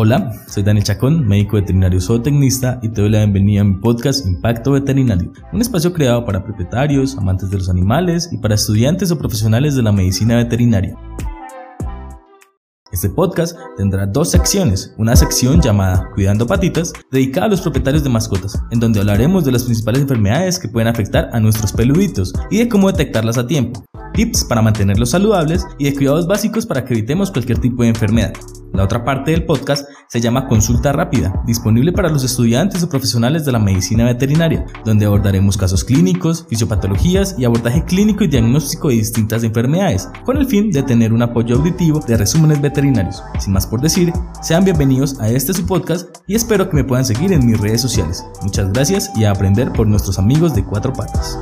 Hola, soy Daniel Chacón, médico veterinario zootecnista y te doy la bienvenida a mi podcast Impacto Veterinario, un espacio creado para propietarios, amantes de los animales y para estudiantes o profesionales de la medicina veterinaria. Este podcast tendrá dos secciones, una sección llamada Cuidando Patitas, dedicada a los propietarios de mascotas, en donde hablaremos de las principales enfermedades que pueden afectar a nuestros peluditos y de cómo detectarlas a tiempo tips para mantenerlos saludables y de cuidados básicos para que evitemos cualquier tipo de enfermedad. La otra parte del podcast se llama Consulta Rápida, disponible para los estudiantes o profesionales de la medicina veterinaria, donde abordaremos casos clínicos, fisiopatologías y abordaje clínico y diagnóstico de distintas enfermedades, con el fin de tener un apoyo auditivo de resúmenes veterinarios. Sin más por decir, sean bienvenidos a este su podcast y espero que me puedan seguir en mis redes sociales. Muchas gracias y a aprender por nuestros amigos de Cuatro Patas.